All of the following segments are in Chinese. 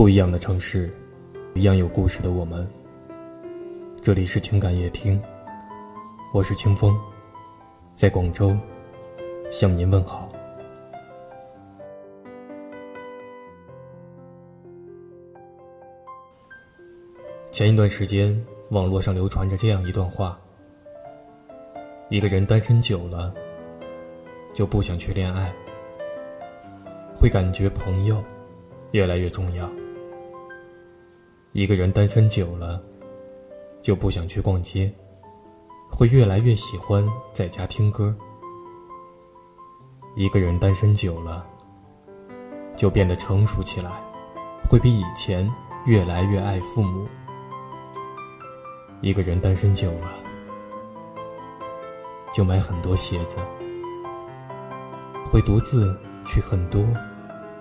不一样的城市，一样有故事的我们。这里是情感夜听，我是清风，在广州向您问好。前一段时间，网络上流传着这样一段话：一个人单身久了，就不想去恋爱，会感觉朋友越来越重要。一个人单身久了，就不想去逛街，会越来越喜欢在家听歌。一个人单身久了，就变得成熟起来，会比以前越来越爱父母。一个人单身久了，就买很多鞋子，会独自去很多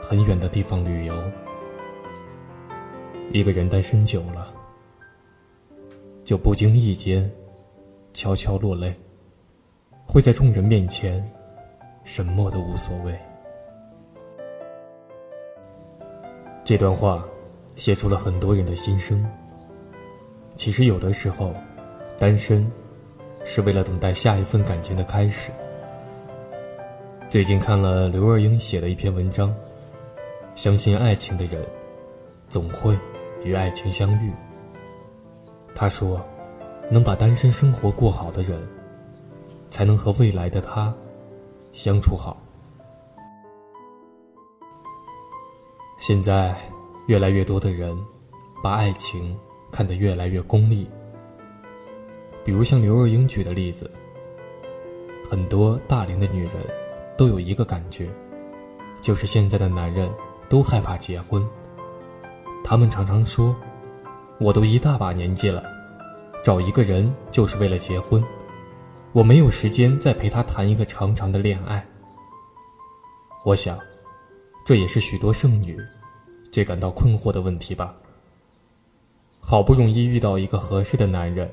很远的地方旅游。一个人单身久了，就不经意间悄悄落泪，会在众人面前什么都无所谓。这段话写出了很多人的心声。其实有的时候，单身是为了等待下一份感情的开始。最近看了刘若英写的一篇文章，《相信爱情的人总会》。与爱情相遇，他说：“能把单身生活过好的人，才能和未来的他相处好。”现在，越来越多的人把爱情看得越来越功利，比如像刘若英举的例子，很多大龄的女人都有一个感觉，就是现在的男人都害怕结婚。他们常常说：“我都一大把年纪了，找一个人就是为了结婚，我没有时间再陪他谈一个长长的恋爱。”我想，这也是许多剩女最感到困惑的问题吧。好不容易遇到一个合适的男人，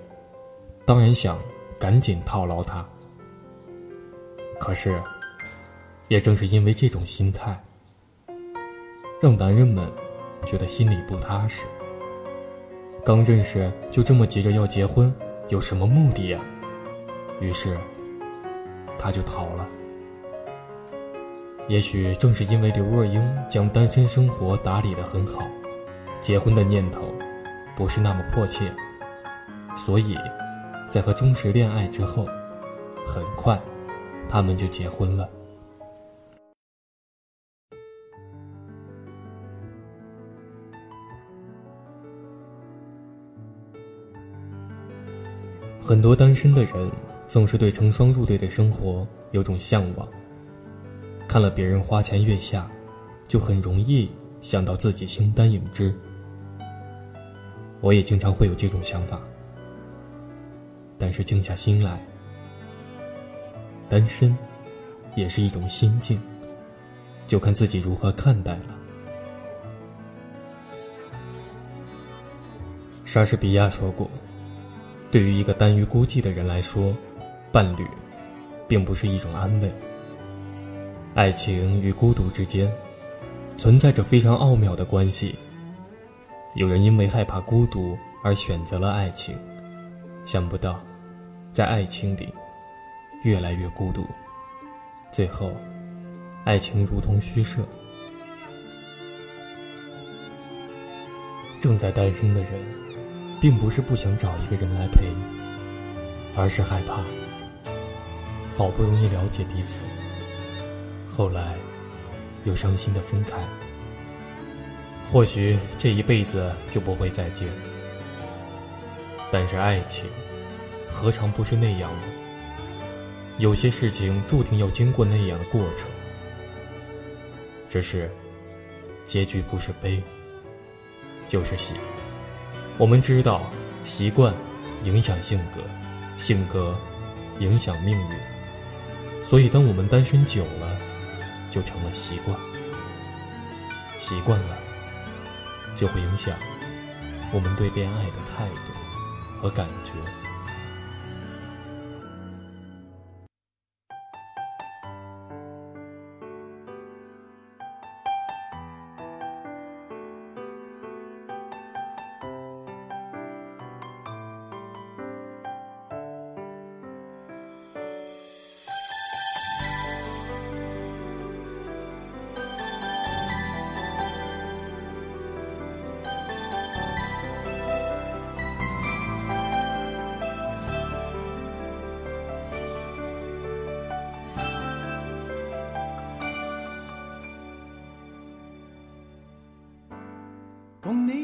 当然想赶紧套牢他。可是，也正是因为这种心态，让男人们。觉得心里不踏实，刚认识就这么急着要结婚，有什么目的呀？于是，他就逃了。也许正是因为刘若英将单身生活打理得很好，结婚的念头不是那么迫切，所以，在和钟石恋爱之后，很快，他们就结婚了。很多单身的人总是对成双入对的生活有种向往，看了别人花前月下，就很容易想到自己形单影只。我也经常会有这种想法，但是静下心来，单身也是一种心境，就看自己如何看待了。莎士比亚说过。对于一个单于孤寂的人来说，伴侣，并不是一种安慰。爱情与孤独之间，存在着非常奥妙的关系。有人因为害怕孤独而选择了爱情，想不到，在爱情里，越来越孤独，最后，爱情如同虚设。正在单身的人。并不是不想找一个人来陪而是害怕好不容易了解彼此，后来又伤心的分开。或许这一辈子就不会再见，但是爱情何尝不是那样？有些事情注定要经过那样的过程，只是结局不是悲，就是喜。我们知道，习惯影响性格，性格影响命运。所以，当我们单身久了，就成了习惯，习惯了，就会影响我们对恋爱的态度和感觉。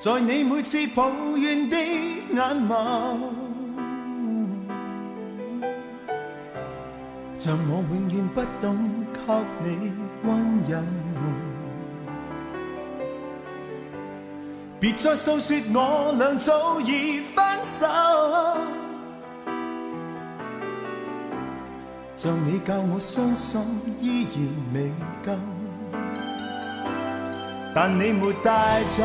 在你每次抱怨的眼眸，像我永遠不懂給你温柔。別再訴说我俩早已分手，像你教我傷心依然未夠，但你沒帶走。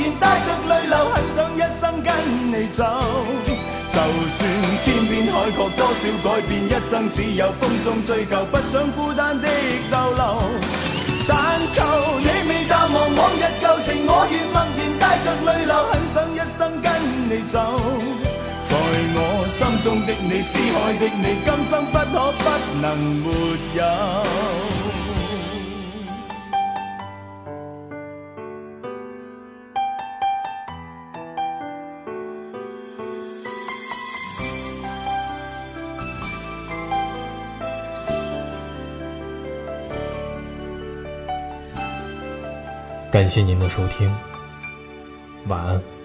然帶着淚流，很想一生跟你走。就算天邊海角，多少改變，一生只有風中追究，不想孤單的逗留。但求你未淡忘往日舊情，我願默然帶着淚流，很想一生跟你走。在我心中的你，思海的你，今生不可不能沒有。感谢您的收听，晚安。